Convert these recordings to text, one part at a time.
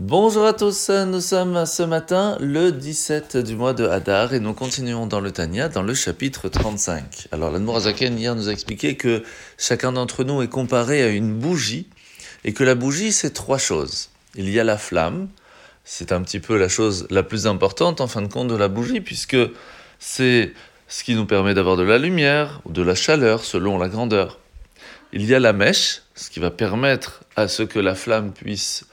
Bonjour à tous, nous sommes ce matin le 17 du mois de Hadar et nous continuons dans le Tania, dans le chapitre 35. Alors l'Admorazaken hier nous a expliqué que chacun d'entre nous est comparé à une bougie et que la bougie c'est trois choses. Il y a la flamme, c'est un petit peu la chose la plus importante en fin de compte de la bougie puisque c'est ce qui nous permet d'avoir de la lumière ou de la chaleur selon la grandeur. Il y a la mèche, ce qui va permettre à ce que la flamme puisse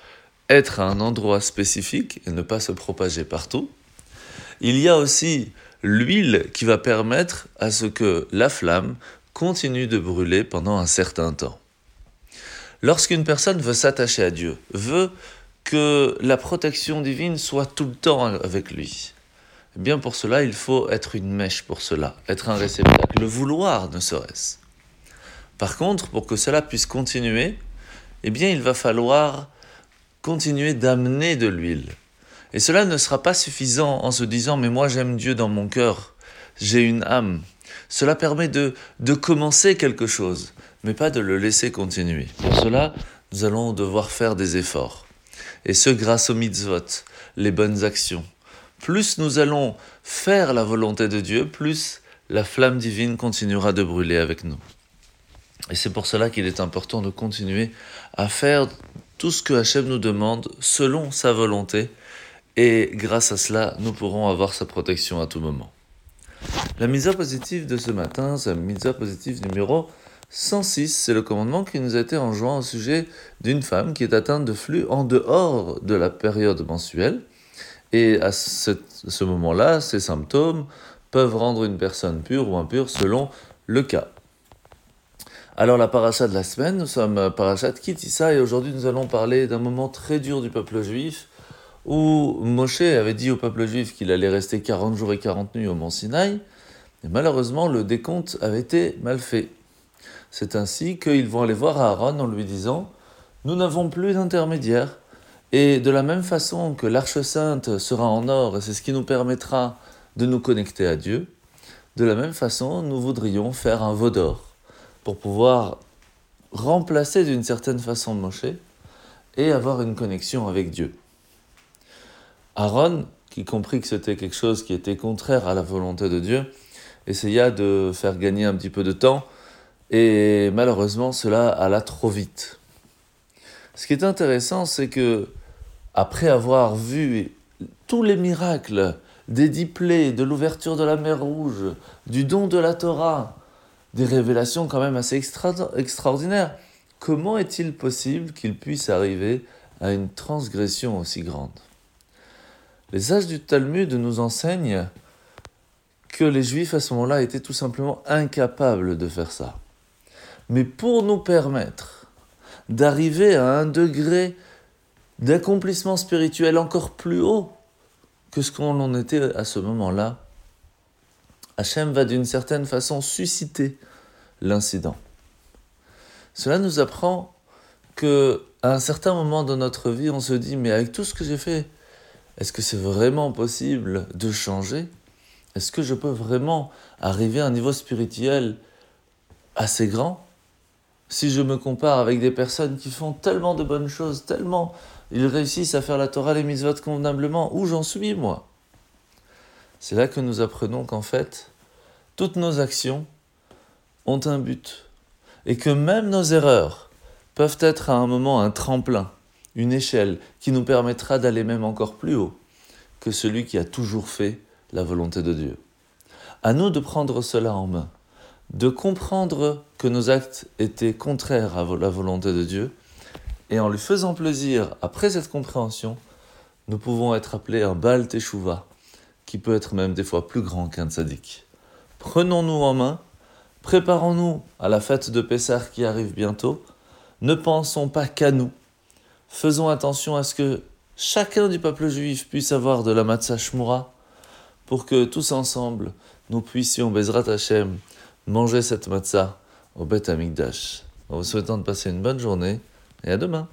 être à un endroit spécifique et ne pas se propager partout. Il y a aussi l'huile qui va permettre à ce que la flamme continue de brûler pendant un certain temps. Lorsqu'une personne veut s'attacher à Dieu, veut que la protection divine soit tout le temps avec lui, eh bien pour cela, il faut être une mèche pour cela, être un réceptacle, le vouloir ne serait-ce. Par contre, pour que cela puisse continuer, eh bien il va falloir continuer d'amener de l'huile. Et cela ne sera pas suffisant en se disant mais moi j'aime Dieu dans mon cœur, j'ai une âme. Cela permet de, de commencer quelque chose, mais pas de le laisser continuer. Pour cela, nous allons devoir faire des efforts. Et ce grâce aux mitzvot, les bonnes actions. Plus nous allons faire la volonté de Dieu, plus la flamme divine continuera de brûler avec nous. Et c'est pour cela qu'il est important de continuer à faire tout ce que Hachem nous demande selon sa volonté, et grâce à cela, nous pourrons avoir sa protection à tout moment. La mise positive de ce matin, c'est la mise positive numéro 106, c'est le commandement qui nous a été enjoint au sujet d'une femme qui est atteinte de flux en dehors de la période mensuelle. Et à ce moment-là, ces symptômes peuvent rendre une personne pure ou impure selon le cas. Alors la paracha de la semaine, nous sommes parachat Kitissa et aujourd'hui nous allons parler d'un moment très dur du peuple juif où Moshe avait dit au peuple juif qu'il allait rester 40 jours et 40 nuits au mont Sinaï et malheureusement le décompte avait été mal fait. C'est ainsi qu'ils vont aller voir Aaron en lui disant Nous n'avons plus d'intermédiaire et de la même façon que l'arche sainte sera en or et c'est ce qui nous permettra de nous connecter à Dieu, de la même façon nous voudrions faire un veau d'or pour pouvoir remplacer d'une certaine façon Moshe et avoir une connexion avec Dieu. Aaron, qui comprit que c'était quelque chose qui était contraire à la volonté de Dieu, essaya de faire gagner un petit peu de temps et malheureusement cela alla trop vite. Ce qui est intéressant, c'est que après avoir vu tous les miracles des dix plaies, de l'ouverture de la mer Rouge, du don de la Torah, des révélations quand même assez extraordinaires. Comment est-il possible qu'il puisse arriver à une transgression aussi grande? Les âges du Talmud nous enseignent que les Juifs à ce moment-là étaient tout simplement incapables de faire ça. Mais pour nous permettre d'arriver à un degré d'accomplissement spirituel encore plus haut que ce qu'on en était à ce moment-là, Hachem va d'une certaine façon susciter l'incident. Cela nous apprend que à un certain moment de notre vie, on se dit mais avec tout ce que j'ai fait, est-ce que c'est vraiment possible de changer? Est-ce que je peux vraiment arriver à un niveau spirituel assez grand? Si je me compare avec des personnes qui font tellement de bonnes choses, tellement ils réussissent à faire la Torah, les mitzvot convenablement, où j'en suis moi? C'est là que nous apprenons qu'en fait, toutes nos actions ont un but. Et que même nos erreurs peuvent être à un moment un tremplin, une échelle qui nous permettra d'aller même encore plus haut que celui qui a toujours fait la volonté de Dieu. À nous de prendre cela en main, de comprendre que nos actes étaient contraires à la volonté de Dieu, et en lui faisant plaisir après cette compréhension, nous pouvons être appelés un Baal Teshuvah, qui peut être même des fois plus grand qu'un tzaddik. Prenons-nous en main, préparons-nous à la fête de Pessah qui arrive bientôt, ne pensons pas qu'à nous, faisons attention à ce que chacun du peuple juif puisse avoir de la matzah shmura, pour que tous ensemble, nous puissions, Bezrat Hashem, manger cette matzah au Bet Amikdash. En vous souhaitant de passer une bonne journée, et à demain